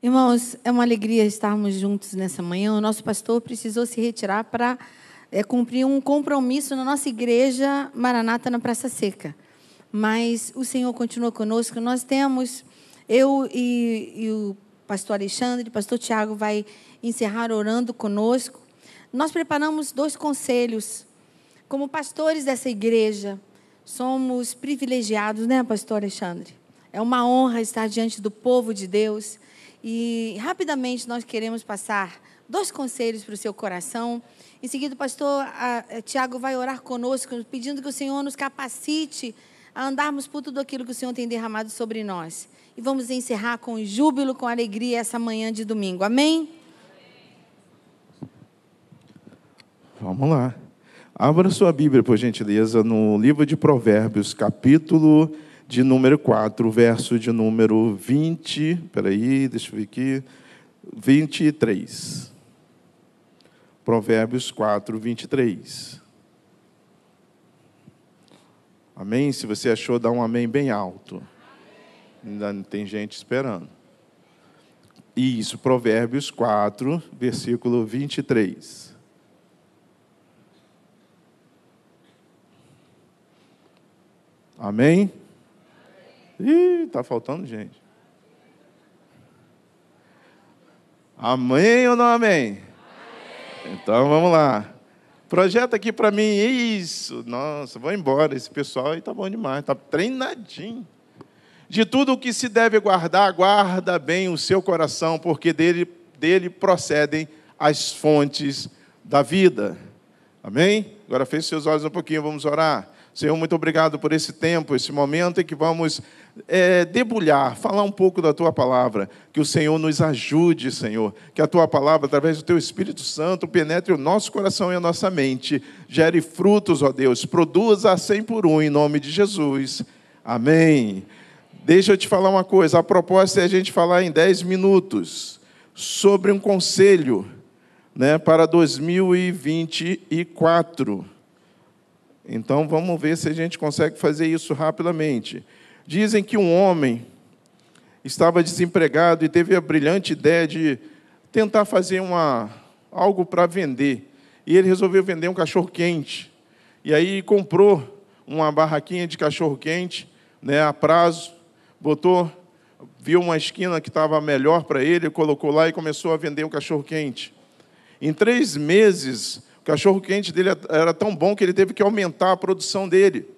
Irmãos, é uma alegria estarmos juntos nessa manhã. O nosso pastor precisou se retirar para é, cumprir um compromisso na nossa igreja Maranata na Praça Seca. Mas o Senhor continua conosco. Nós temos, eu e, e o pastor Alexandre, o pastor Tiago vai encerrar orando conosco. Nós preparamos dois conselhos. Como pastores dessa igreja, somos privilegiados, né, pastor Alexandre? É uma honra estar diante do povo de Deus e rapidamente nós queremos passar dois conselhos para o seu coração. Em seguida, o pastor Tiago vai orar conosco, pedindo que o Senhor nos capacite a andarmos por tudo aquilo que o Senhor tem derramado sobre nós. E vamos encerrar com júbilo, com alegria essa manhã de domingo. Amém? Vamos lá. Abra sua Bíblia, por gentileza, no livro de Provérbios, capítulo de número 4, verso de número 20. Espera aí, deixa eu ver aqui. 23. Provérbios 4, 23. Amém? Se você achou, dá um amém bem alto. Ainda tem gente esperando. Isso, Provérbios 4, versículo 23. Amém? Ih, está faltando gente. Amém ou não amém? amém? Então vamos lá. Projeta aqui para mim, isso. Nossa, vou embora. Esse pessoal aí tá bom demais, tá treinadinho. De tudo o que se deve guardar, guarda bem o seu coração, porque dele, dele procedem as fontes da vida. Amém? Agora feche seus olhos um pouquinho, vamos orar. Senhor, muito obrigado por esse tempo, esse momento em que vamos é, debulhar, falar um pouco da tua palavra. Que o Senhor nos ajude, Senhor. Que a tua palavra, através do teu Espírito Santo, penetre o nosso coração e a nossa mente. Gere frutos, ó Deus. Produza a cem por um, em nome de Jesus. Amém. Deixa eu te falar uma coisa. A proposta é a gente falar em dez minutos sobre um conselho né, para 2024. Então vamos ver se a gente consegue fazer isso rapidamente. Dizem que um homem estava desempregado e teve a brilhante ideia de tentar fazer uma, algo para vender. E ele resolveu vender um cachorro quente. E aí comprou uma barraquinha de cachorro quente, né, a prazo, botou, viu uma esquina que estava melhor para ele, colocou lá e começou a vender o cachorro quente. Em três meses, cachorro quente dele era tão bom que ele teve que aumentar a produção dele.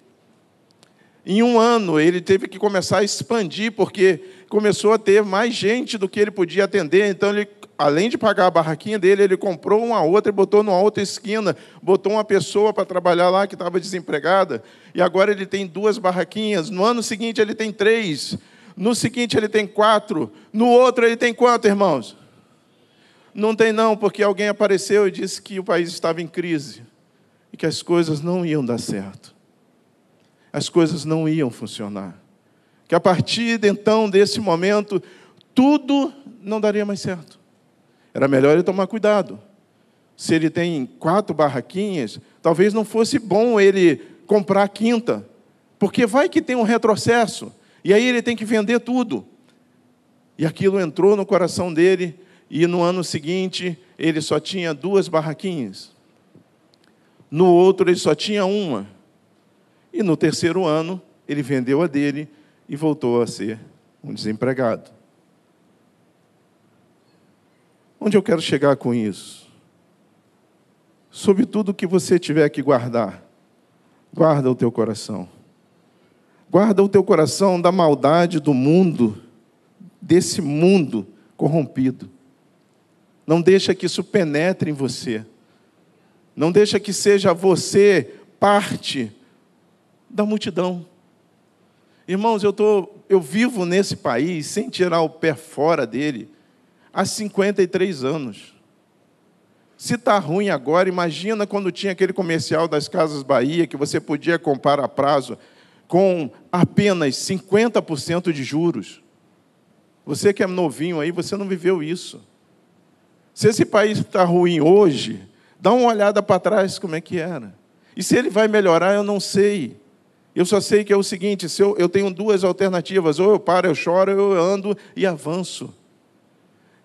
Em um ano, ele teve que começar a expandir, porque começou a ter mais gente do que ele podia atender. Então, ele, além de pagar a barraquinha dele, ele comprou uma outra e botou numa outra esquina, botou uma pessoa para trabalhar lá que estava desempregada. E agora ele tem duas barraquinhas. No ano seguinte, ele tem três. No seguinte, ele tem quatro. No outro, ele tem quanto, irmãos? Não tem não, porque alguém apareceu e disse que o país estava em crise e que as coisas não iam dar certo. As coisas não iam funcionar. Que a partir de então, desse momento, tudo não daria mais certo. Era melhor ele tomar cuidado. Se ele tem quatro barraquinhas, talvez não fosse bom ele comprar a quinta, porque vai que tem um retrocesso, e aí ele tem que vender tudo. E aquilo entrou no coração dele, e no ano seguinte ele só tinha duas barraquinhas. No outro ele só tinha uma. E no terceiro ano ele vendeu a dele e voltou a ser um desempregado. Onde eu quero chegar com isso? Sobre tudo que você tiver que guardar, guarda o teu coração. Guarda o teu coração da maldade do mundo, desse mundo corrompido. Não deixa que isso penetre em você. Não deixa que seja você parte da multidão. Irmãos, eu, tô, eu vivo nesse país sem tirar o pé fora dele há 53 anos. Se está ruim agora, imagina quando tinha aquele comercial das Casas Bahia que você podia comprar a prazo com apenas 50% de juros. Você que é novinho aí, você não viveu isso. Se esse país está ruim hoje, dá uma olhada para trás como é que era. E se ele vai melhorar, eu não sei. Eu só sei que é o seguinte: se eu, eu tenho duas alternativas, ou eu paro, eu choro, ou eu ando e avanço.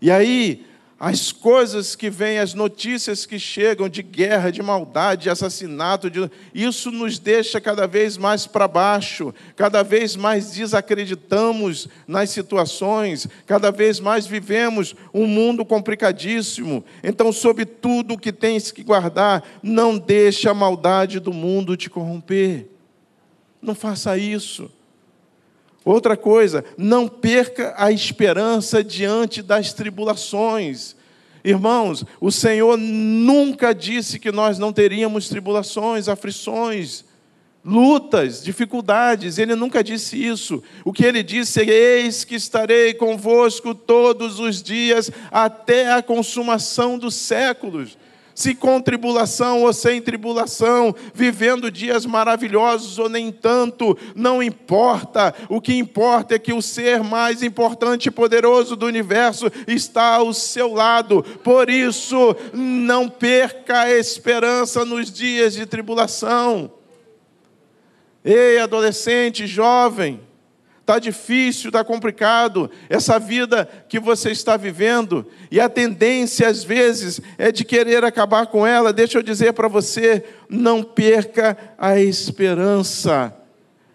E aí, as coisas que vêm, as notícias que chegam de guerra, de maldade, de assassinato, de... isso nos deixa cada vez mais para baixo, cada vez mais desacreditamos nas situações, cada vez mais vivemos um mundo complicadíssimo. Então, sobre tudo o que tens que guardar, não deixe a maldade do mundo te corromper. Não faça isso. Outra coisa, não perca a esperança diante das tribulações. Irmãos, o Senhor nunca disse que nós não teríamos tribulações, aflições, lutas, dificuldades. Ele nunca disse isso. O que ele disse é: Eis que estarei convosco todos os dias até a consumação dos séculos se com tribulação ou sem tribulação, vivendo dias maravilhosos ou nem tanto, não importa. O que importa é que o ser mais importante e poderoso do universo está ao seu lado. Por isso, não perca a esperança nos dias de tribulação. Ei, adolescente, jovem, está difícil, está complicado, essa vida que você está vivendo, e a tendência às vezes é de querer acabar com ela. Deixa eu dizer para você: não perca a esperança.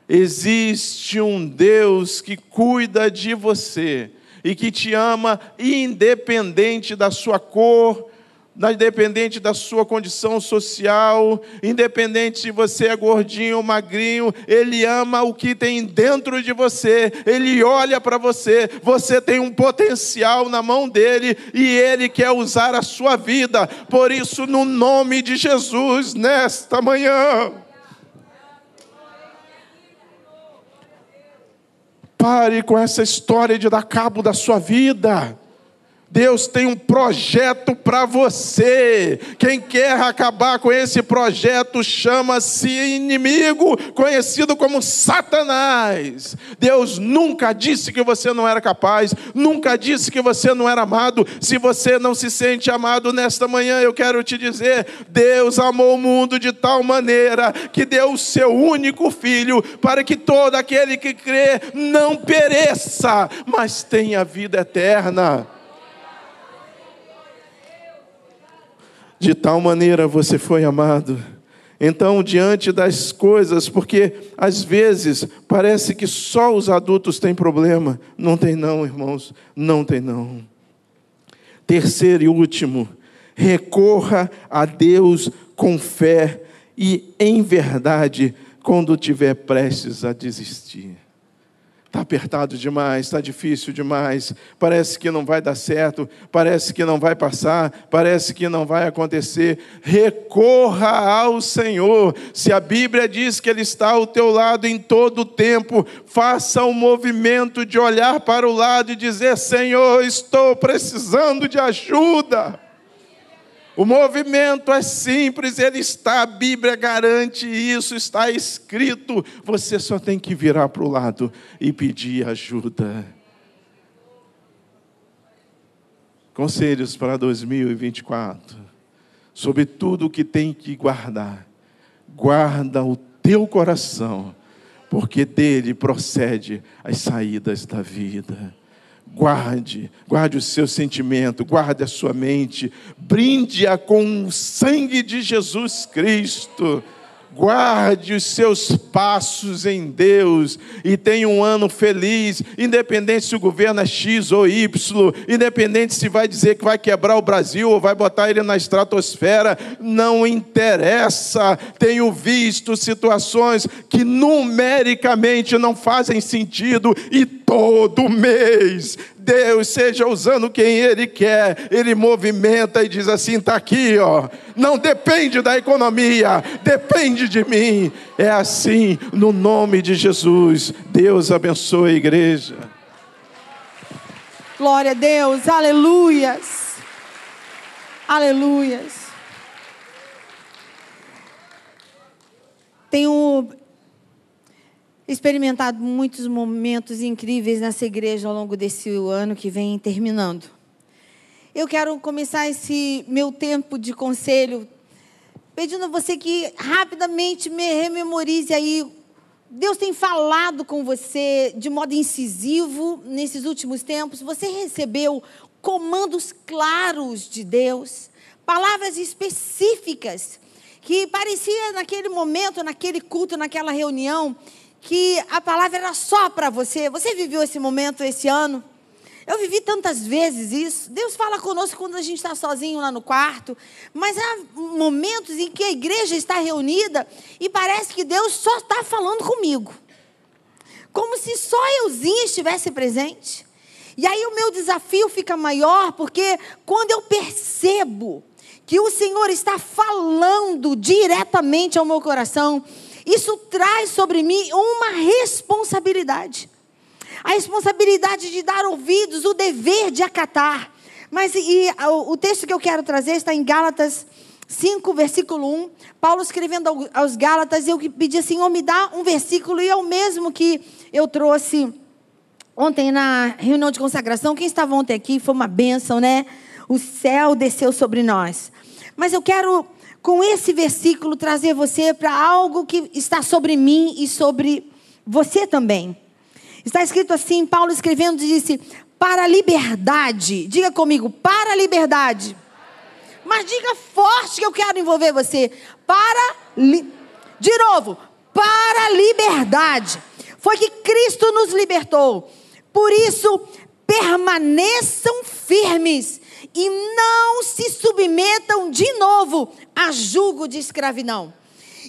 Existe um Deus que cuida de você e que te ama independente da sua cor, independente da sua condição social, independente se você é gordinho ou magrinho, Ele ama o que tem dentro de você, Ele olha para você, você tem um potencial na mão dele e Ele quer usar a sua vida, por isso, no nome de Jesus, nesta manhã. Pare com essa história de dar cabo da sua vida. Deus tem um projeto para você. Quem quer acabar com esse projeto chama-se inimigo, conhecido como Satanás. Deus nunca disse que você não era capaz, nunca disse que você não era amado. Se você não se sente amado nesta manhã, eu quero te dizer: Deus amou o mundo de tal maneira que deu o seu único filho para que todo aquele que crê não pereça, mas tenha vida eterna. De tal maneira você foi amado. Então, diante das coisas, porque às vezes parece que só os adultos têm problema. Não tem, não, irmãos, não tem, não. Terceiro e último, recorra a Deus com fé e em verdade quando tiver prestes a desistir. Está apertado demais, está difícil demais, parece que não vai dar certo, parece que não vai passar, parece que não vai acontecer. Recorra ao Senhor. Se a Bíblia diz que Ele está ao teu lado em todo o tempo, faça um movimento de olhar para o lado e dizer: Senhor, estou precisando de ajuda. O movimento é simples, ele está, a Bíblia garante isso, está escrito. Você só tem que virar para o lado e pedir ajuda. Conselhos para 2024. Sobre tudo o que tem que guardar. Guarda o teu coração, porque dele procede as saídas da vida. Guarde, guarde o seu sentimento, guarde a sua mente, brinde-a com o sangue de Jesus Cristo. Guarde os seus passos em Deus e tenha um ano feliz, independente se o governo é X ou Y, independente se vai dizer que vai quebrar o Brasil ou vai botar ele na estratosfera, não interessa. Tenho visto situações que numericamente não fazem sentido e todo mês Deus seja usando quem Ele quer, Ele movimenta e diz assim: está aqui, ó. Não depende da economia, depende de mim. É assim, no nome de Jesus. Deus abençoe a igreja. Glória a Deus, aleluias, aleluias. Tenho experimentado muitos momentos incríveis nessa igreja ao longo desse ano que vem terminando. Eu quero começar esse meu tempo de conselho pedindo a você que rapidamente me rememorize aí. Deus tem falado com você de modo incisivo nesses últimos tempos. Você recebeu comandos claros de Deus, palavras específicas que parecia naquele momento, naquele culto, naquela reunião, que a palavra era só para você. Você viveu esse momento esse ano? Eu vivi tantas vezes isso. Deus fala conosco quando a gente está sozinho lá no quarto, mas há momentos em que a igreja está reunida e parece que Deus só está falando comigo, como se só euzinha estivesse presente. E aí o meu desafio fica maior, porque quando eu percebo que o Senhor está falando diretamente ao meu coração, isso traz sobre mim uma responsabilidade. A responsabilidade de dar ouvidos, o dever de acatar. Mas e, o texto que eu quero trazer está em Gálatas 5, versículo 1. Paulo escrevendo aos Gálatas, eu pedi assim: Senhor, me dá um versículo, e é o mesmo que eu trouxe ontem na reunião de consagração. Quem estava ontem aqui foi uma bênção, né? O céu desceu sobre nós. Mas eu quero, com esse versículo, trazer você para algo que está sobre mim e sobre você também. Está escrito assim, Paulo escrevendo disse, para a liberdade. Diga comigo, para a liberdade. Mas diga forte que eu quero envolver você. Para, li... de novo, para a liberdade. Foi que Cristo nos libertou. Por isso, permaneçam firmes e não se submetam de novo a julgo de escravidão.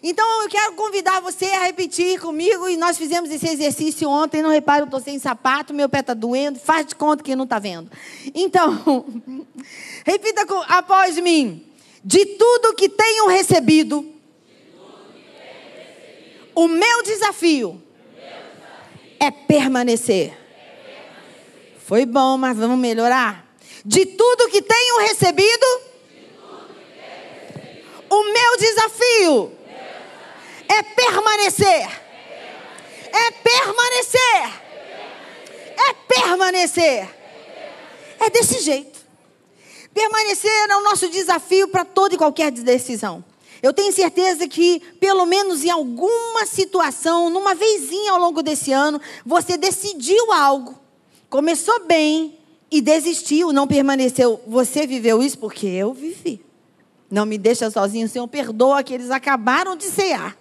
Então eu quero convidar você a repetir comigo, e nós fizemos esse exercício ontem. Não repare, eu estou sem sapato, meu pé está doendo, faz de conta que não está vendo. Então, repita com, após mim: de tudo que tenho recebido, o meu desafio, é permanecer. Foi bom, mas vamos melhorar. De tudo que tenho recebido, o meu desafio é permanecer. É permanecer. É permanecer. É desse jeito. Permanecer é o nosso desafio para toda e qualquer decisão. Eu tenho certeza que, pelo menos em alguma situação, numa vezinha ao longo desse ano, você decidiu algo, começou bem e desistiu, não permaneceu. Você viveu isso porque eu vivi. Não me deixa sozinho, Senhor, perdoa que eles acabaram de cear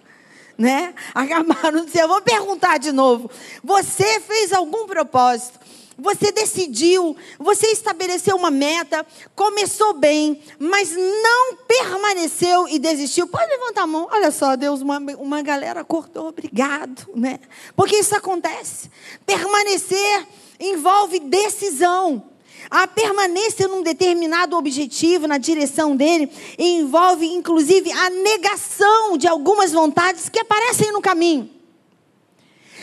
né? Acabaram de. Eu vou perguntar de novo. Você fez algum propósito? Você decidiu, você estabeleceu uma meta, começou bem, mas não permaneceu e desistiu. Pode levantar a mão. Olha só, Deus, uma, uma galera cortou, obrigado, né? Porque isso acontece. Permanecer envolve decisão. A permanência num determinado objetivo, na direção dele, envolve inclusive a negação de algumas vontades que aparecem no caminho.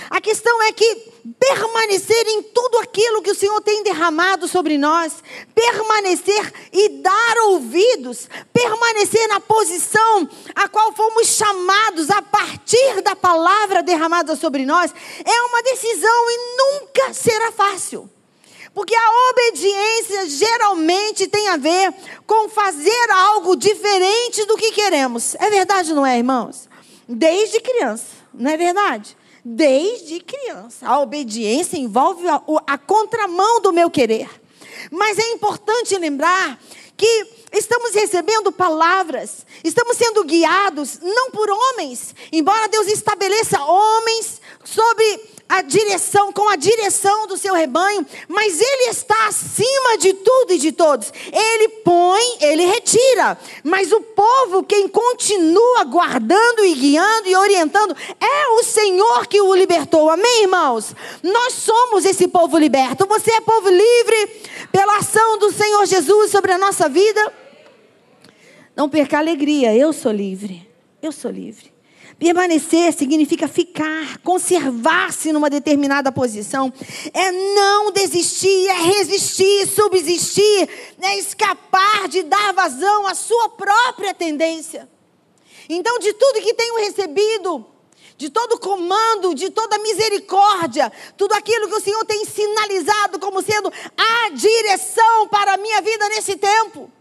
A questão é que permanecer em tudo aquilo que o Senhor tem derramado sobre nós, permanecer e dar ouvidos, permanecer na posição a qual fomos chamados a partir da palavra derramada sobre nós, é uma decisão e nunca será fácil. Porque a obediência geralmente tem a ver com fazer algo diferente do que queremos. É verdade, não é, irmãos? Desde criança, não é verdade? Desde criança. A obediência envolve a, a contramão do meu querer. Mas é importante lembrar que estamos recebendo palavras, estamos sendo guiados não por homens, embora Deus estabeleça homens sobre a direção, com a direção do seu rebanho, mas ele está acima de tudo e de todos. Ele põe, ele retira, mas o povo, quem continua guardando e guiando e orientando, é o Senhor que o libertou. Amém, irmãos? Nós somos esse povo liberto. Você é povo livre pela ação do Senhor Jesus sobre a nossa vida. Não perca a alegria, eu sou livre. Eu sou livre. Permanecer significa ficar, conservar-se numa determinada posição. É não desistir, é resistir, subsistir, é escapar de dar vazão à sua própria tendência. Então, de tudo que tenho recebido, de todo comando, de toda misericórdia, tudo aquilo que o Senhor tem sinalizado como sendo a direção para a minha vida nesse tempo.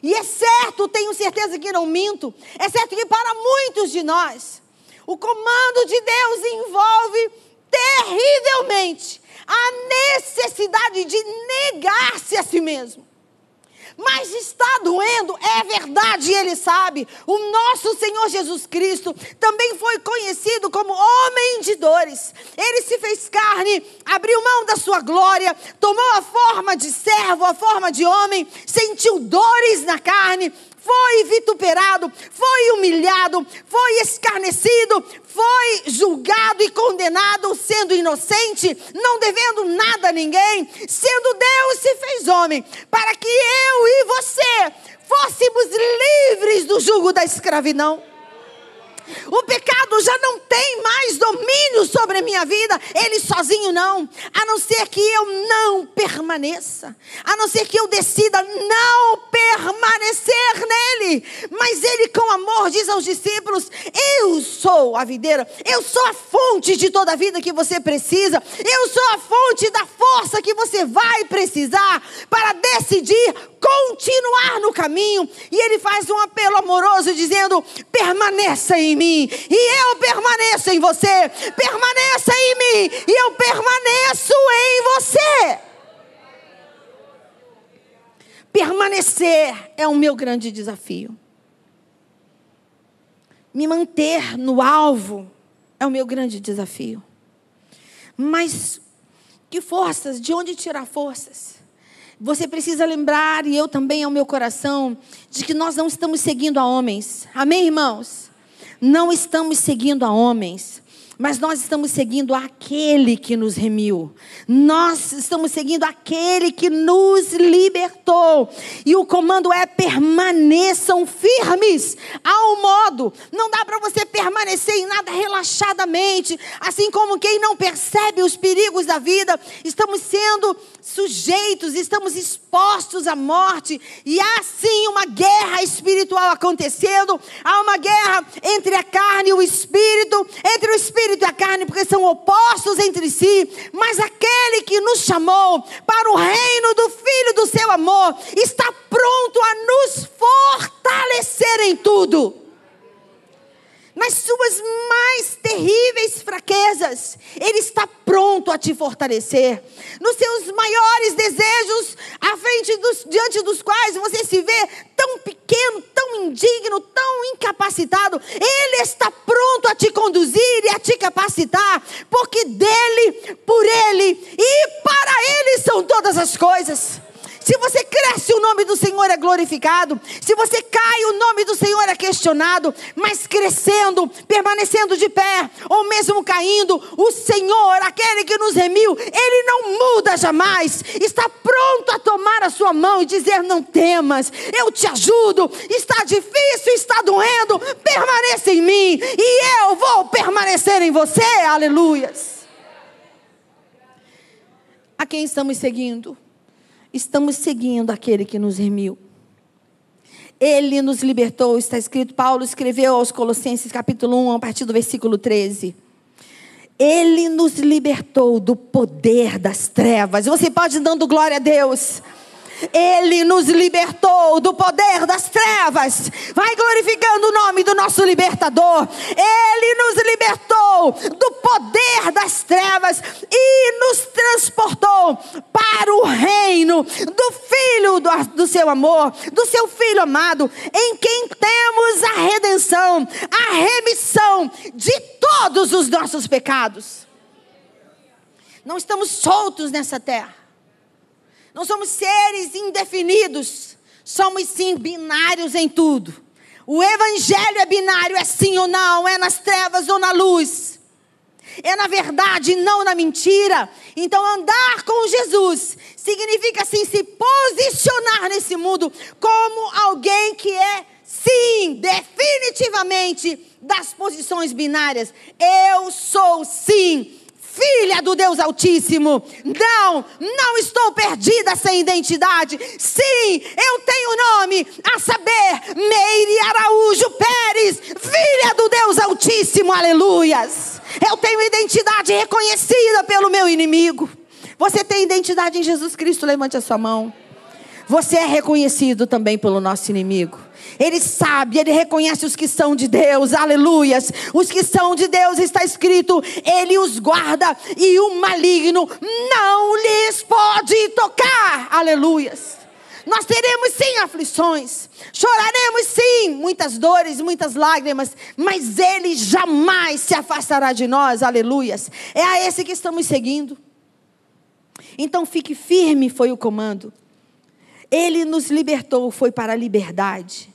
E é certo, tenho certeza que não minto, é certo que para muitos de nós, o comando de Deus envolve terrivelmente a necessidade de negar-se a si mesmo. Mas está doendo, é verdade, ele sabe. O nosso Senhor Jesus Cristo também foi conhecido como homem de dores. Ele se fez carne, abriu mão da sua glória, tomou a forma de servo, a forma de homem, sentiu dores na carne, foi vituperado, foi humilhado, foi escarnecido, foi julgado e condenado, sendo inocente, não devendo nada a ninguém, sendo Deus se fez homem, para que eu e você fôssemos livres do jugo da escravidão. O pecado já não tem mais domínio sobre a minha vida, ele sozinho não. A não ser que eu não permaneça, a não ser que eu decida não permanecer nele. Mas ele, com amor, diz aos discípulos: Eu sou a videira, eu sou a fonte de toda a vida que você precisa, eu sou a fonte da força que você vai precisar para decidir continuar no caminho. E ele faz um apelo amoroso dizendo: permaneça em mim e eu permaneço em você. Permaneça em mim e eu permaneço em você. Permanecer é o meu grande desafio. Me manter no alvo é o meu grande desafio. Mas que forças? De onde tirar forças? Você precisa lembrar, e eu também ao meu coração, de que nós não estamos seguindo a homens. Amém, irmãos? Não estamos seguindo a homens mas nós estamos seguindo aquele que nos remiu. Nós estamos seguindo aquele que nos libertou. E o comando é permaneçam firmes ao modo. Não dá para você permanecer em nada relaxadamente, assim como quem não percebe os perigos da vida. Estamos sendo sujeitos, estamos expostos à morte. E há sim uma guerra espiritual acontecendo. Há uma guerra entre a carne e o espírito, entre o espírito espírito e a carne, porque são opostos entre si, mas aquele que nos chamou para o reino do Filho do seu amor está pronto a nos fortalecer em tudo nas suas mais terríveis fraquezas, Ele está pronto a te fortalecer. Nos seus maiores desejos, à frente dos, diante dos quais você se vê tão pequeno, tão indigno, tão incapacitado, Ele está pronto a te conduzir e a te capacitar, porque dele, por Ele e para Ele são todas as coisas. Se você cresce, o nome do Senhor é glorificado. Se você cai, o nome do Senhor é questionado. Mas crescendo, permanecendo de pé, ou mesmo caindo, o Senhor, aquele que nos remiu, ele não muda jamais. Está pronto a tomar a sua mão e dizer: Não temas, eu te ajudo. Está difícil, está doendo, permaneça em mim e eu vou permanecer em você. Aleluias. A quem estamos seguindo? Estamos seguindo aquele que nos remiu. Ele nos libertou, está escrito, Paulo escreveu aos Colossenses capítulo 1, a partir do versículo 13. Ele nos libertou do poder das trevas. Você pode dando glória a Deus. Ele nos libertou do poder das trevas. Vai glorificando o nome do nosso libertador. Ele nos libertou do poder das trevas e nos transportou para o reino do Filho do, do seu amor, do seu Filho amado, em quem temos a redenção, a remissão de todos os nossos pecados. Não estamos soltos nessa terra. Não somos seres indefinidos, somos sim binários em tudo. O evangelho é binário, é sim ou não, é nas trevas ou na luz. É na verdade, não na mentira. Então, andar com Jesus significa sim se posicionar nesse mundo como alguém que é, sim, definitivamente das posições binárias. Eu sou, sim, filha do Deus Altíssimo. Não, não estou perdida sem identidade. Sim, eu tenho nome, a saber, Meire Araújo Pérez, filha do Deus Altíssimo. Aleluias. Eu tenho identidade reconhecida pelo meu inimigo. Você tem identidade em Jesus Cristo? Levante a sua mão. Você é reconhecido também pelo nosso inimigo. Ele sabe, ele reconhece os que são de Deus, aleluias. Os que são de Deus, está escrito, ele os guarda e o maligno não lhes pode tocar, aleluias. Nós teremos sim aflições, choraremos sim muitas dores, muitas lágrimas, mas Ele jamais se afastará de nós, aleluias. É a esse que estamos seguindo. Então fique firme, foi o comando. Ele nos libertou, foi para a liberdade.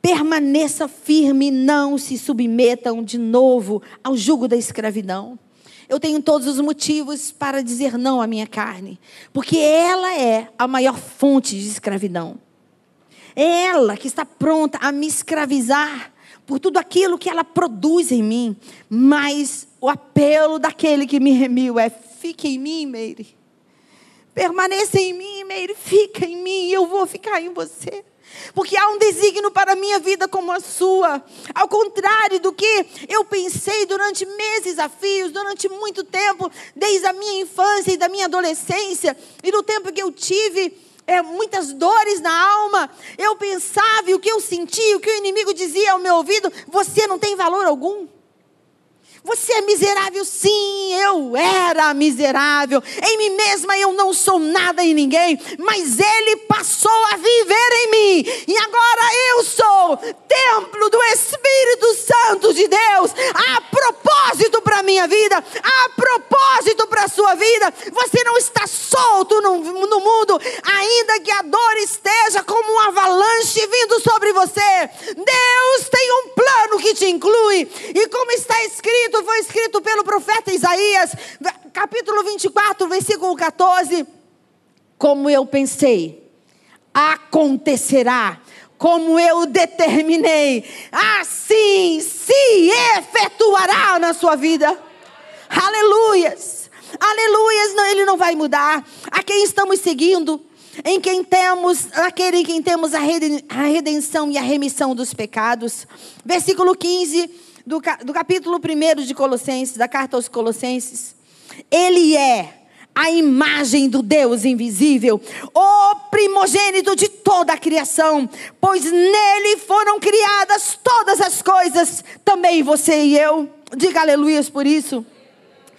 Permaneça firme, não se submetam de novo ao jugo da escravidão. Eu tenho todos os motivos para dizer não à minha carne, porque ela é a maior fonte de escravidão. É ela que está pronta a me escravizar por tudo aquilo que ela produz em mim. Mas o apelo daquele que me remiu é: fique em mim, Meire. Permaneça em mim, Meire. Fica em mim e eu vou ficar em você. Porque há um desígnio para a minha vida como a sua. Ao contrário do que eu pensei durante meses a fios, durante muito tempo, desde a minha infância e da minha adolescência, e no tempo que eu tive é, muitas dores na alma, eu pensava e o que eu sentia, o que o inimigo dizia ao meu ouvido, você não tem valor algum. Você é miserável, sim, eu era miserável. Em mim mesma eu não sou nada em ninguém, mas Ele passou a viver em mim, e agora eu sou templo do Espírito Santo de Deus. Há propósito para a minha vida, Isaías, capítulo 24, versículo 14. Como eu pensei, acontecerá como eu determinei, assim se efetuará na sua vida. Aleluias, aleluias, não, ele não vai mudar. A quem estamos seguindo, em quem temos, aquele em quem temos a redenção e a remissão dos pecados. Versículo 15 do, do capítulo 1 de Colossenses, da carta aos Colossenses. Ele é a imagem do Deus invisível, o primogênito de toda a criação, pois nele foram criadas todas as coisas, também você e eu. Diga aleluias por isso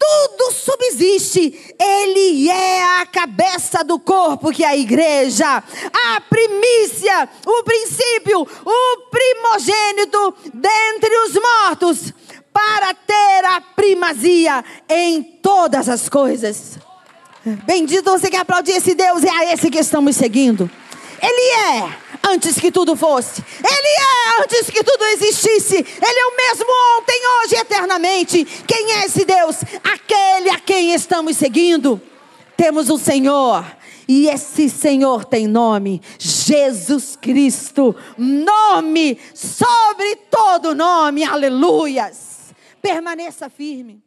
tudo subsiste. Ele é a cabeça do corpo, que é a igreja, a primícia, o princípio, o primogênito dentre os mortos, para ter a primazia em todas as coisas. Bendito você que aplaudir esse Deus, é a esse que estamos seguindo. Ele é antes que tudo fosse. Ele é antes que tudo existisse. Ele é o mesmo ontem, hoje e eternamente. Quem é esse Deus? Aquele a quem estamos seguindo. Temos o Senhor. E esse Senhor tem nome, Jesus Cristo, nome sobre todo nome, aleluias. Permaneça firme.